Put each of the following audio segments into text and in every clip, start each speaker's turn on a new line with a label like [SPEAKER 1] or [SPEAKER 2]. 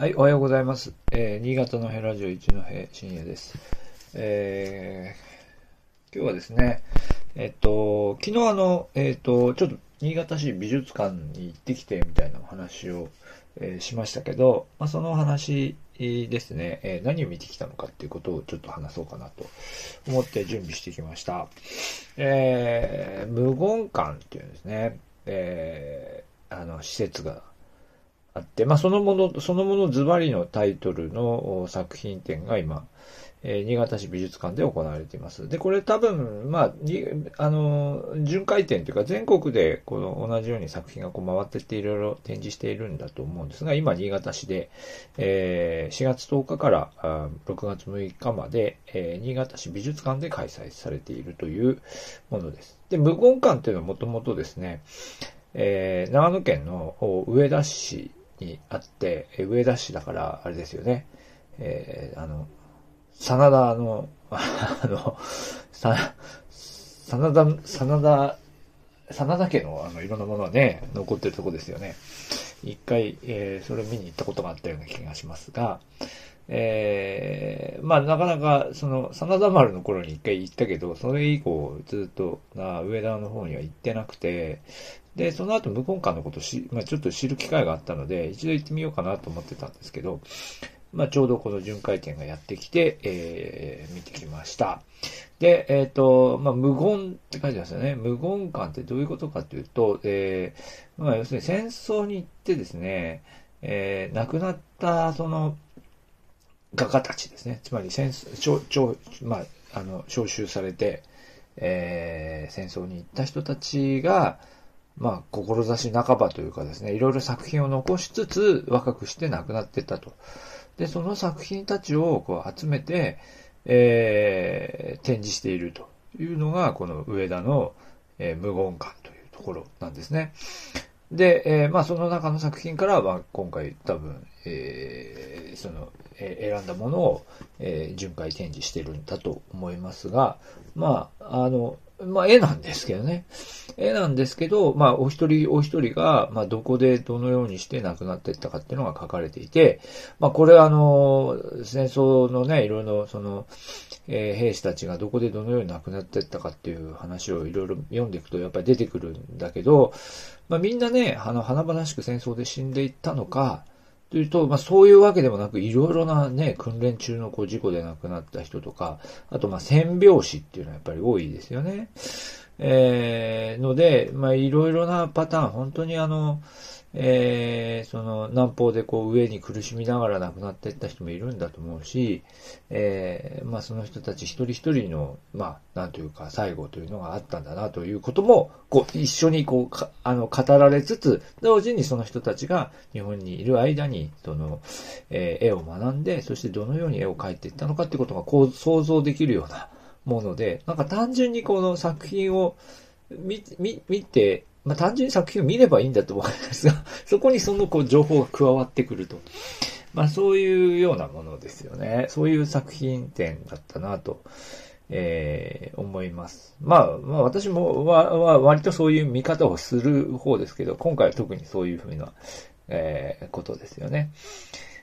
[SPEAKER 1] はい、おはようございます。えー、新潟のヘラジオ一の平深夜です。えー、今日はですね、えっと、昨日あの、えっと、ちょっと新潟市美術館に行ってきてみたいなお話を、えー、しましたけど、まあ、その話ですね、え、何を見てきたのかっていうことをちょっと話そうかなと思って準備してきました。えー、無言館っていうんですね、えー、あの、施設があって、まあ、そのもの、そのものズバリのタイトルの作品展が今、えー、新潟市美術館で行われています。で、これ多分、まあ、に、あの、巡回展というか全国でこの同じように作品がこう回ってっていろいろ展示しているんだと思うんですが、今新潟市で、えー、4月10日からあ6月6日まで、えー、新潟市美術館で開催されているというものです。で、無言館というのはもともとですね、えー、長野県の上田市にあって、上田市だから、あれですよね。えー、あの、真田の、あの、さ、真田、真田、真田家のあの、いろんなものはね、残ってるとこですよね。一回、えー、それを見に行ったことがあったような気がしますが、えー、まあなかなか、その、真田丸の頃に一回行ったけど、それ以降ずっとな上田の方には行ってなくて、で、その後無根館のことし、まあちょっと知る機会があったので、一度行ってみようかなと思ってたんですけど、まあちょうどこの巡回展がやってきて、えー、見てきました。で、えっ、ー、と、まあ無言って書いてますよね。無言館ってどういうことかというと、えー、まあ要するに戦争に行ってですね、えー、亡くなった、その、画家たちですね。つまり戦争、超、まあ、あの、召集されて、えー、戦争に行った人たちが、まあ、志半ばというかですね、いろいろ作品を残しつつ、若くして亡くなってったと。で、その作品たちをこう集めて、えー、展示しているというのが、この上田の、えー、無言館というところなんですね。で、えー、まあその中の作品から、まあ今回多分、えー、その、えー、選んだものを、えー、巡回展示してるんだと思いますが、まあ、あの、まあ絵なんですけどね。絵なんですけど、まあお一人お一人が、まあどこでどのようにして亡くなっていったかっていうのが書かれていて、まあこれはあの、戦争のね、いろいろその、えー、兵士たちがどこでどのように亡くなっていったかっていう話をいろいろ読んでいくとやっぱり出てくるんだけど、まあみんなね、あの、華々しく戦争で死んでいったのか、というと、まあそういうわけでもなく、いろいろなね、訓練中のこう事故で亡くなった人とか、あとまあ戦病死っていうのはやっぱり多いですよね。えー、ので、まあいろいろなパターン、本当にあの、えー、その南方でこう上に苦しみながら亡くなっていった人もいるんだと思うし、えー、まあその人たち一人一人の、まあなんというか最後というのがあったんだなということも、こう一緒にこうあの語られつつ、同時にその人たちが日本にいる間に、その、えー、絵を学んで、そしてどのように絵を描いていったのかっていうことがこう想像できるようなもので、なんか単純にこの作品を見、見、見て、まあ、単純に作品を見ればいいんだと思うんですが、そこにそのこう情報が加わってくると。まあそういうようなものですよね。そういう作品展だったなと、えー、思います。まあ、まあ私もは、は割とそういう見方をする方ですけど、今回は特にそういうふうな、えー、ことですよね。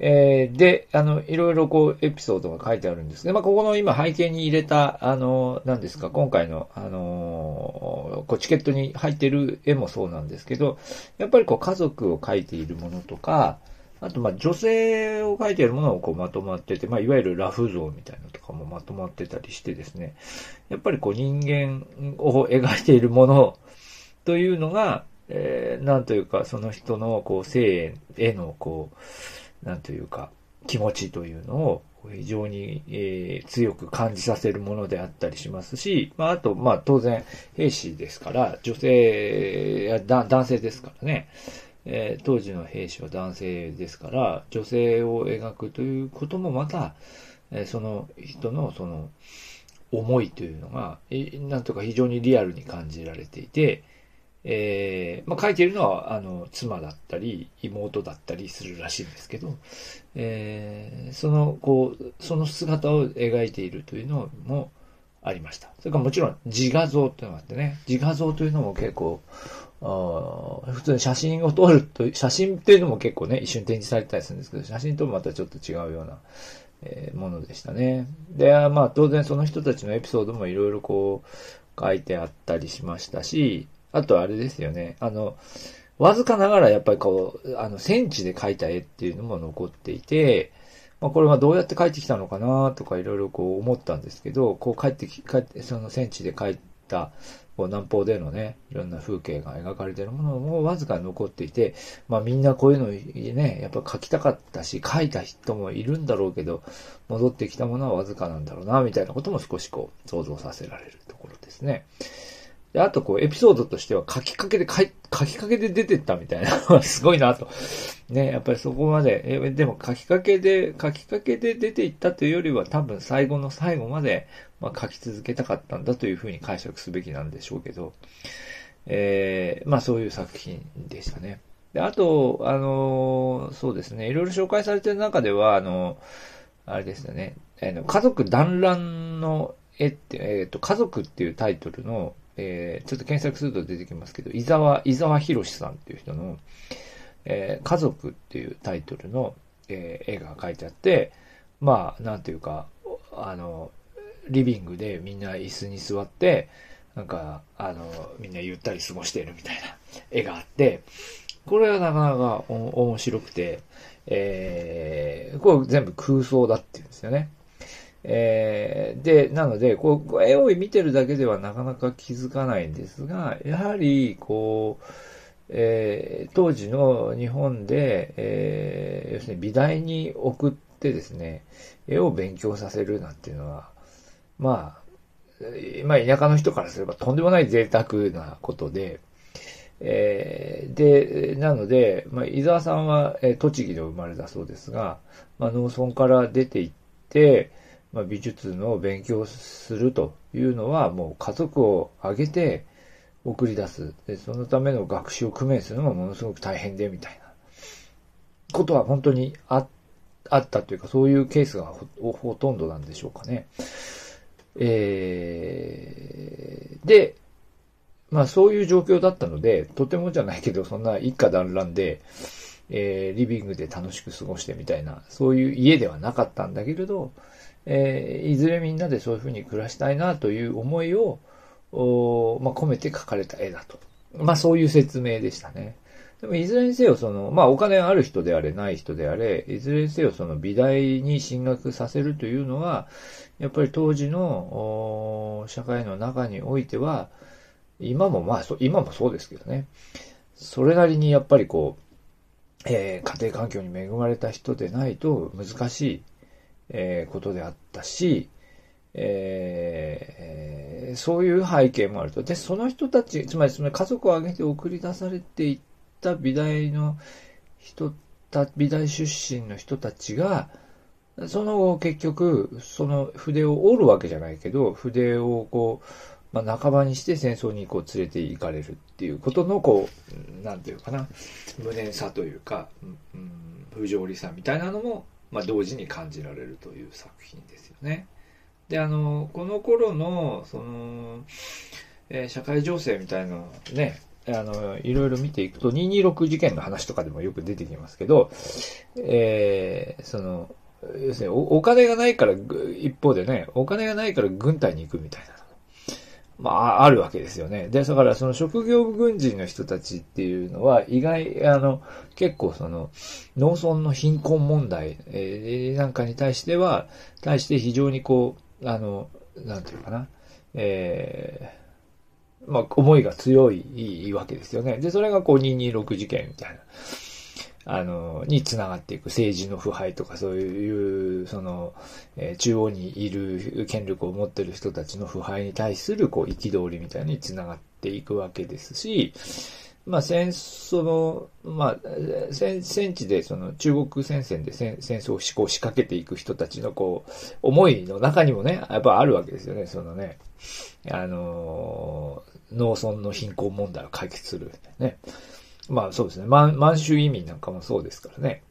[SPEAKER 1] えー、で、あの、いろいろこう、エピソードが書いてあるんですね。まあ、ここの今背景に入れた、あの、何ですか、今回の、あの、こう、チケットに入ってる絵もそうなんですけど、やっぱりこう、家族を描いているものとか、あと、ま、女性を描いているものをこう、まとまってて、まあ、いわゆるラフ像みたいなのとかもまとまってたりしてですね、やっぱりこう、人間を描いているものというのが、えー、なんというか、その人の、こう、生への、こう、なんというか、気持ちというのを非常に、えー、強く感じさせるものであったりしますし、まあ、あと、まあ、当然、兵士ですから、女性や男性ですからね、えー、当時の兵士は男性ですから、女性を描くということもまた、えー、その人のその思いというのが、え、なんとか非常にリアルに感じられていて、えー、まあ、書いているのは、あの、妻だったり、妹だったりするらしいんですけど、えー、その、こう、その姿を描いているというのもありました。それからもちろん自画像というのがあってね、自画像というのも結構普通に写真を撮ると、写真っていうのも結構ね、一瞬展示されたりするんですけど、写真ともまたちょっと違うような、えー、ものでしたね。で、まあ当然その人たちのエピソードもいろいろこう書いてあったりしましたし、あとあれですよね、あの、わずかながらやっぱりこう、あの、戦地で描いた絵っていうのも残っていて、まあ、これはどうやって帰ってきたのかなとかいろいろこう思ったんですけど、こう帰ってき、帰って、その戦地で帰ったこう南方でのね、いろんな風景が描かれてるものもわずか残っていて、まあみんなこういうのね、やっぱ描きたかったし、描いた人もいるんだろうけど、戻ってきたものはわずかなんだろうな、みたいなことも少しこう想像させられるところですね。で、あとこう、エピソードとしては書きかけで書き、書きかけで出てったみたいな すごいなと。ね、やっぱりそこまで、え、でも書きかけで、書きかけで出ていったというよりは多分最後の最後まで、まあ、書き続けたかったんだというふうに解釈すべきなんでしょうけど、えー、まあそういう作品でしたね。で、あと、あのー、そうですね、いろいろ紹介されてる中では、あのー、あれですよね、えー、家族団らんの絵って、えっ、と、家族っていうタイトルの、えー、ちょっと検索すると出てきますけど、伊沢、伊沢博さんっていう人の、えー、家族っていうタイトルの、えー、絵が描いてあって、まあ、なんていうか、あの、リビングでみんな椅子に座って、なんか、あの、みんなゆったり過ごしているみたいな絵があって、これはなかなか面白くて、えー、これ全部空想だっていうんですよね。えー、で、なので、こう、絵を見てるだけではなかなか気づかないんですが、やはり、こう、えー、当時の日本で、えー、要するに美大に送ってですね、絵を勉強させるなんていうのは、まあ、まあ、田舎の人からすればとんでもない贅沢なことで、えー、で、なので、まあ、伊沢さんは、えー、栃木で生まれたそうですが、まあ、農村から出て行って、まあ、美術の勉強するというのは、もう家族を挙げて送り出す。で、そのための学習を工面するのがものすごく大変で、みたいなことは本当にああったというか、そういうケースがほほとんどなんでしょうかね。えー、で、まあそういう状況だったので、とてもじゃないけど、そんな一家団らんで、えー、リビングで楽しく過ごしてみたいな、そういう家ではなかったんだけれど、えー、いずれみんなでそういうふうに暮らしたいなという思いを、まあ、込めて描かれた絵だと。まあそういう説明でしたね。でもいずれにせよその、まあお金ある人であれない人であれ、いずれにせよその美大に進学させるというのは、やっぱり当時の社会の中においては、今もまあ、今もそうですけどね。それなりにやっぱりこう、えー、家庭環境に恵まれた人でないと難しい、えー、ことであったし、えー、そういう背景もあると。で、その人たち、つまりその家族を挙げて送り出されていった美大の人た、美大出身の人たちが、その後結局、その筆を折るわけじゃないけど、筆をこう、まあ、半ばにして戦争にこう連れて行かれるっていうことの、こう、なんていうかな、無念さというか、うん、不条理さみたいなのも、まあ、同時に感じられるという作品ですよね。で、あの、この頃の、その、えー、社会情勢みたいなね、あの、いろいろ見ていくと、226事件の話とかでもよく出てきますけど、えー、その、要するに、お金がないから、一方でね、お金がないから軍隊に行くみたいな。まあ、あるわけですよね。で、だからその職業軍人の人たちっていうのは、意外、あの、結構その、農村の貧困問題、えー、なんかに対しては、対して非常にこう、あの、なんていうかな、えー、まあ、思いが強いわけですよね。で、それがこう、226事件みたいな。あの、につながっていく政治の腐敗とかそういう、その、えー、中央にいる権力を持ってる人たちの腐敗に対する、こう、憤りみたいにつながっていくわけですし、まあ、戦争の、まあ、戦、戦地で、その、中国戦線で戦戦争を仕掛けていく人たちの、こう、思いの中にもね、やっぱあるわけですよね、そのね、あの農村の貧困問題を解決する、ね。まあそうですね。満満州移民なんかもそうですからね。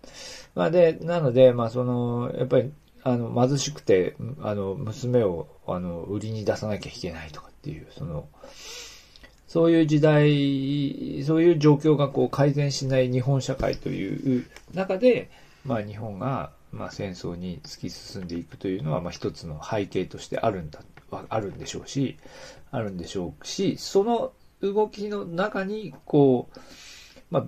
[SPEAKER 1] まあで、なので、まあその、やっぱり、あの、貧しくて、あの、娘を、あの、売りに出さなきゃいけないとかっていう、その、そういう時代、そういう状況がこう改善しない日本社会という中で、まあ日本が、まあ戦争に突き進んでいくというのは、まあ一つの背景としてあるんだ、あるんでしょうし、あるんでしょうし、その動きの中に、こう、まあ、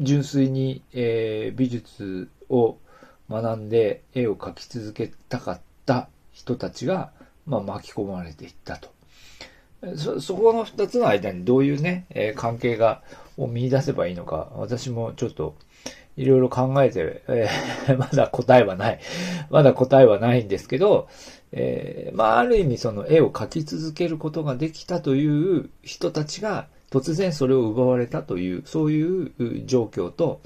[SPEAKER 1] 純粋に、えー、美術を学んで絵を描き続けたかった人たちが、まあ、巻き込まれていったと。そ、そこの二つの間にどういうね、えー、関係が、を見出せばいいのか、私もちょっと、いろいろ考えて、えー、まだ答えはない。まだ答えはないんですけど、えー、まあ、ある意味その絵を描き続けることができたという人たちが、突然それを奪われたという、そういう状況と、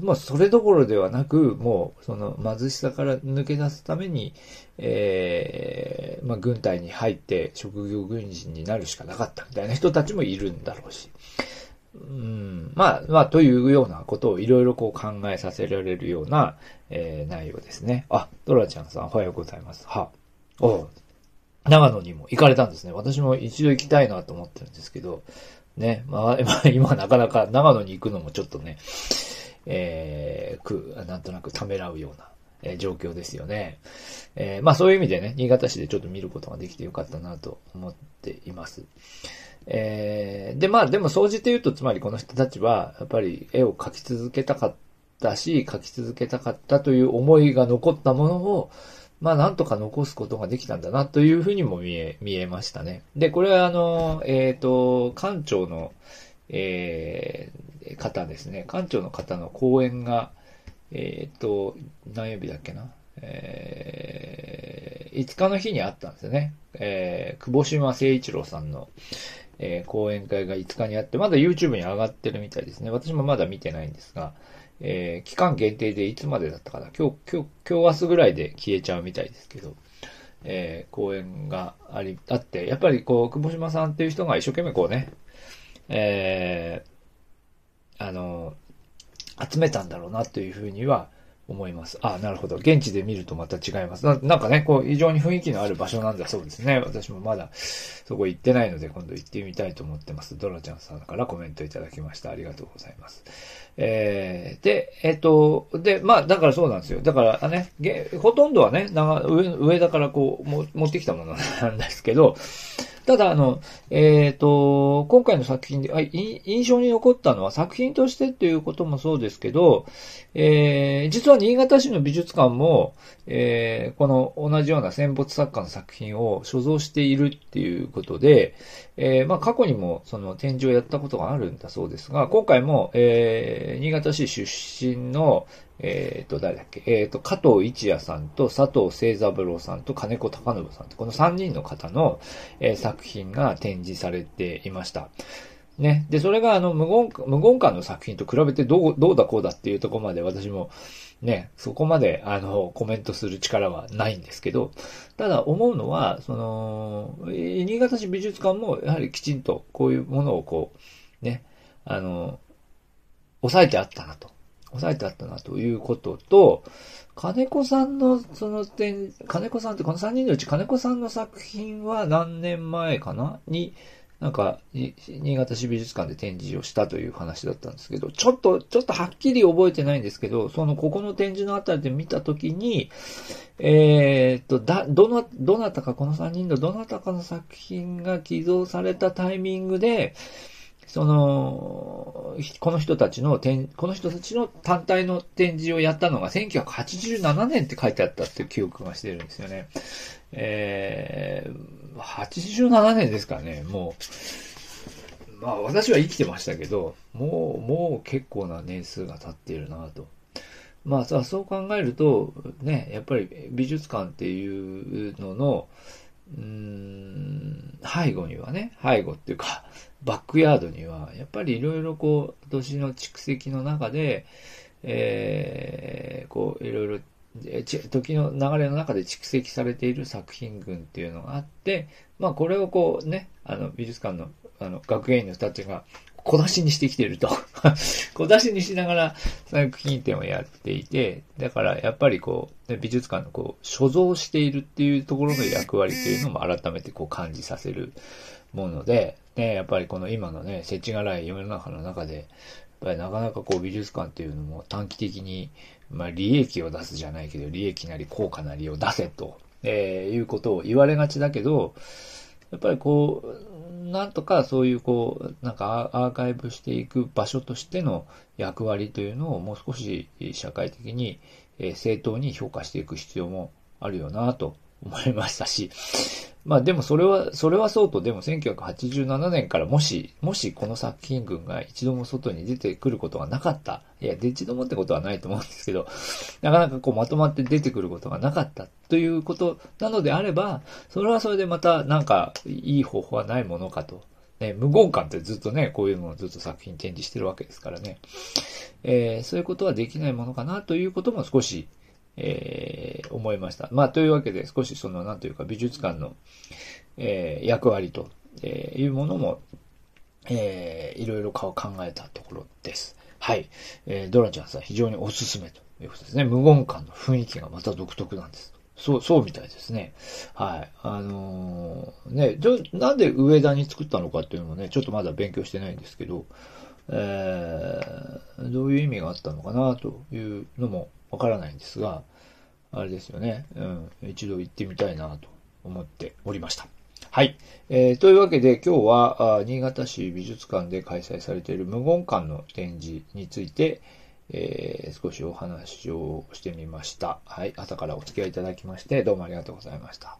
[SPEAKER 1] まあ、それどころではなく、もう、その貧しさから抜け出すために、ええー、まあ、軍隊に入って職業軍人になるしかなかったみたいな人たちもいるんだろうし。うん、まあ、まあ、というようなことをいろいろこう考えさせられるような、えー、内容ですね。あ、ドラちゃんさん、おはようございます。は、お長野にも行かれたんですね。私も一度行きたいなと思ってるんですけど、ね、まあ、今なかなか長野に行くのもちょっとね、えー、く、なんとなくためらうような、えー、状況ですよね。えー、まあそういう意味でね、新潟市でちょっと見ることができてよかったなと思っています。えー、で、まあでも総じて言うと、つまりこの人たちは、やっぱり絵を描き続けたかったし、描き続けたかったという思いが残ったものを、まあなんとか残すことができたんだなというふうにも見え、見えましたね。で、これはあの、えっ、ー、と、館長の、えー、方ですね。館長の方の講演が、えっ、ー、と、何曜日だっけな。えー、5日の日にあったんですよね。えー、久保島誠一郎さんの、えー、講演会が5日にあって、まだ YouTube に上がってるみたいですね。私もまだ見てないんですが、えー、期間限定でいつまでだったかな今日、今日、今日明日ぐらいで消えちゃうみたいですけど、えー、講演があり、あって、やっぱりこう、久保島さんっていう人が一生懸命こうね、えー、あの、集めたんだろうなというふうには思います。あ、なるほど。現地で見るとまた違います。ななんかね、こう、非常に雰囲気のある場所なんだそうですね。私もまだそこ行ってないので、今度行ってみたいと思ってます。ドラちゃんさんからコメントいただきました。ありがとうございます。えー、で、えっ、ー、と、で、まあ、だからそうなんですよ。だからね、ほとんどはね、上、上だからこう、も持ってきたものなんですけど、ただ、あの、えっ、ー、と、今回の作品で印象に残ったのは作品としてっていうこともそうですけど、えー、実は新潟市の美術館も、えー、この同じような戦没作家の作品を所蔵しているっていうことで、えー、まあ過去にもその展示をやったことがあるんだそうですが、今回も、えー、新潟市出身の、えっ、と、誰だっけえっ、と、加藤一也さんと佐藤清三郎さんと金子隆信さんと、この3人の方の、え、作品が展示されていました。ね。で、それがあの、無言、無言館の作品と比べてどう、どうだこうだっていうところまで私も、ね、そこまで、あの、コメントする力はないんですけど、ただ思うのは、その、新潟市美術館もやはりきちんとこういうものをこう、ね、あの、抑えてあったなと。抑えてあったなということと、金子さんのその点、金子さんってこの3人のうち金子さんの作品は何年前かな？に、なんか、新潟市美術館で展示をしたという話だったんですけど、ちょっと、ちょっとはっきり覚えてないんですけど、その、ここの展示のあたりで見たときに、えー、っと、だ、どな、どなたか、この3人のどなたかの作品が寄贈されたタイミングで、その、この人たちの展、この人たちの単体の展示をやったのが1987年って書いてあったって記憶がしてるんですよね。えー、87年ですかね、もう。まあ私は生きてましたけど、もう、もう結構な年数が経っているなと。まあ、そう考えると、ね、やっぱり美術館っていうのの、うん、背後にはね、背後っていうか、バックヤードには、やっぱりいろいろこう、年の蓄積の中で、えー、こう、いろいろ、時の流れの中で蓄積されている作品群っていうのがあって、まあこれをこうね、あの美術館のあの学芸員の人たちが小出しにしてきてると。小出しにしながら作品展をやっていて、だからやっぱりこう、美術館のこう、所蔵しているっていうところの役割というのも改めてこう感じさせる思うので、ね、やっぱりこの今のね、設置がない世の中の中で、やっぱりなかなかこう美術館っていうのも短期的に、まあ利益を出すじゃないけど、利益なり効果なりを出せと、えー、いうことを言われがちだけど、やっぱりこう、なんとかそういうこう、なんかアーカイブしていく場所としての役割というのをもう少し社会的に正当に評価していく必要もあるよなと思いましたし、まあでもそれは、それはそうと、でも1987年からもし、もしこの作品群が一度も外に出てくることがなかった。いや、で一度もってことはないと思うんですけど、なかなかこうまとまって出てくることがなかったということなのであれば、それはそれでまたなんかいい方法はないものかと。ね、無言感ってずっとね、こういうのをずっと作品展示してるわけですからね。えー、そういうことはできないものかなということも少しえー、思いました。まあ、というわけで少しその、なんというか美術館の、えー、役割と、えいうものも、えー、いろいろ考えたところです。はい。えー、ドラちゃんさん非常におすすめということですね。無言感の雰囲気がまた独特なんです。そう、そうみたいですね。はい。あのー、ね、じゃ、なんで上田に作ったのかっていうのもね、ちょっとまだ勉強してないんですけど、えー、どういう意味があったのかなというのもわからないんですが、あれですよね。うん。一度行ってみたいなと思っておりました。はい。えー、というわけで今日はあ新潟市美術館で開催されている無言館の展示について、えー、少しお話をしてみました。はい。朝からお付き合いいただきましてどうもありがとうございました。